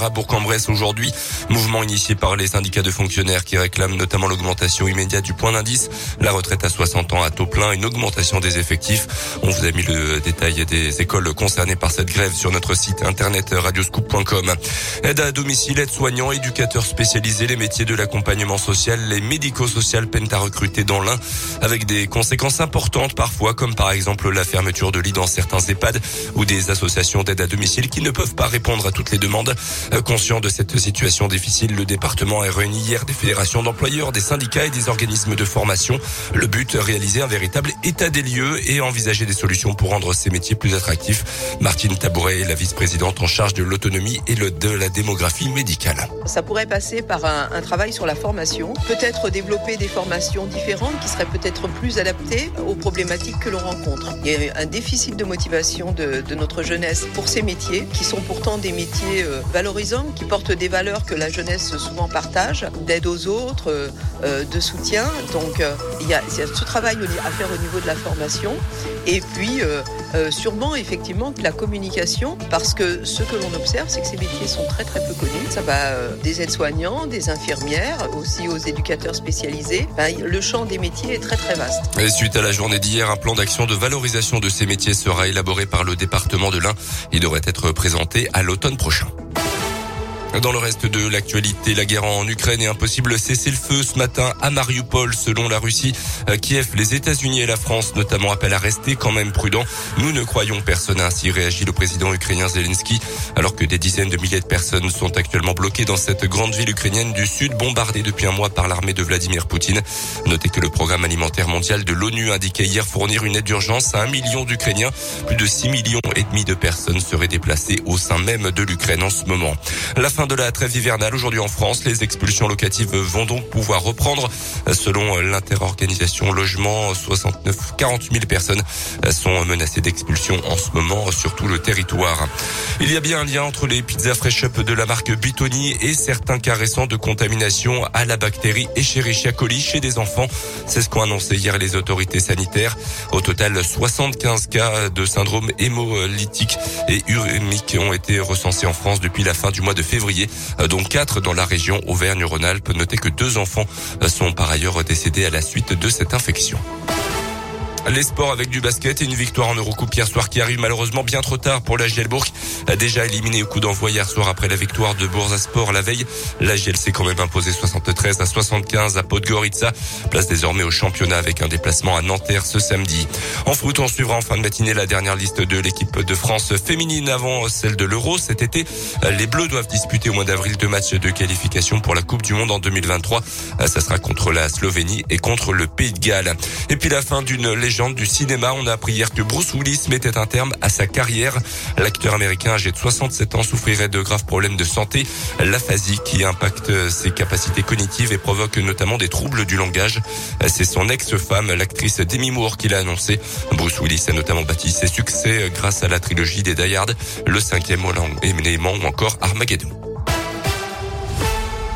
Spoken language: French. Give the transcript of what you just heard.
à Bourg-en-Bresse aujourd'hui. Mouvement initié par les syndicats de fonctionnaires qui réclament notamment l'augmentation immédiate du point d'indice, la retraite à 60 ans à taux plein, une augmentation des effectifs. On vous a mis le détail des écoles concernées par cette grève sur notre site internet radioscoop.com. Aide à domicile, aide soignant, éducateurs spécialisés, les métiers de l'accompagnement social, les médico-social peinent à recruter dans l'un avec des conséquences importantes parfois comme par exemple la fermeture de lits dans certains EHPAD ou des associations d'aide à domicile qui ne peuvent pas répondre à toutes les demandes. Euh, conscient de cette situation difficile, le département a réuni hier des fédérations d'employeurs, des syndicats et des organismes de formation. Le but, réaliser un véritable état des lieux et envisager des solutions pour rendre ces métiers plus attractifs. Martine Tabouret la vice-présidente en charge de l'autonomie et de la démographie médicale. Ça pourrait passer par un, travail sur la formation, peut-être développer des formations différentes qui seraient peut-être plus adaptées aux problématiques que l'on rencontre. Il y a un déficit de motivation de, de notre jeunesse pour ces métiers qui sont pourtant des métiers euh, qui portent des valeurs que la jeunesse souvent partage, d'aide aux autres, euh, euh, de soutien. Donc euh, il y, a, ce travail à faire au niveau de la formation. Et puis sûrement effectivement la communication, parce que ce que l'on observe, c'est que ces métiers sont très très peu connus. Ça va des aides-soignants, des infirmières, aussi aux éducateurs spécialisés. Ben, le champ des métiers est très très vaste. Et suite à la journée d'hier, un plan d'action de valorisation de ces métiers sera élaboré par le département de l'Ain. Il devrait être présenté à l'automne prochain. Dans le reste de l'actualité, la guerre en Ukraine est impossible cessez-le-feu ce matin à Mariupol selon la Russie. Kiev, les États-Unis et la France notamment appellent à rester quand même prudents. Nous ne croyons personne ainsi réagit le président ukrainien Zelensky alors que des dizaines de milliers de personnes sont actuellement bloquées dans cette grande ville ukrainienne du sud bombardée depuis un mois par l'armée de Vladimir Poutine. Notez que le programme alimentaire mondial de l'ONU indiquait hier fournir une aide d'urgence à un million d'Ukrainiens. Plus de 6 millions et demi de personnes seraient déplacées au sein même de l'Ukraine en ce moment. La fin de la trêve hivernale aujourd'hui en France. Les expulsions locatives vont donc pouvoir reprendre. Selon l'interorganisation logement, 69, 40 000 personnes sont menacées d'expulsion en ce moment sur tout le territoire. Il y a bien un lien entre les pizzas fresh up de la marque Bitoni et certains cas récents de contamination à la bactérie Escherichia coli chez des enfants. C'est ce qu'ont annoncé hier les autorités sanitaires. Au total, 75 cas de syndrome hémolytique et urémique ont été recensés en France depuis la fin du mois de février euh, dont quatre dans la région Auvergne-Rhône-Alpes. Notez que deux enfants euh, sont par ailleurs décédés à la suite de cette infection. Les sports avec du basket et une victoire en Eurocoupe hier soir qui arrive malheureusement bien trop tard pour la Gielbourg. Déjà éliminé au coup d'envoi hier soir après la victoire de Sport la veille. La GL s'est quand même imposé 73 à 75 à Podgorica. Place désormais au championnat avec un déplacement à Nanterre ce samedi. En foot, on suivra en fin de matinée la dernière liste de l'équipe de France féminine avant celle de l'Euro. Cet été, les Bleus doivent disputer au mois d'avril deux matchs de qualification pour la Coupe du Monde en 2023. Ça sera contre la Slovénie et contre le Pays de Galles. Et puis la fin d'une du cinéma. On a appris hier que Bruce Willis mettait un terme à sa carrière. L'acteur américain âgé de 67 ans souffrirait de graves problèmes de santé, l'aphasie qui impacte ses capacités cognitives et provoque notamment des troubles du langage. C'est son ex-femme, l'actrice Demi Moore, qui l'a annoncé. Bruce Willis a notamment bâti ses succès grâce à la trilogie des Die Hard, le cinquième élément ou encore Armageddon.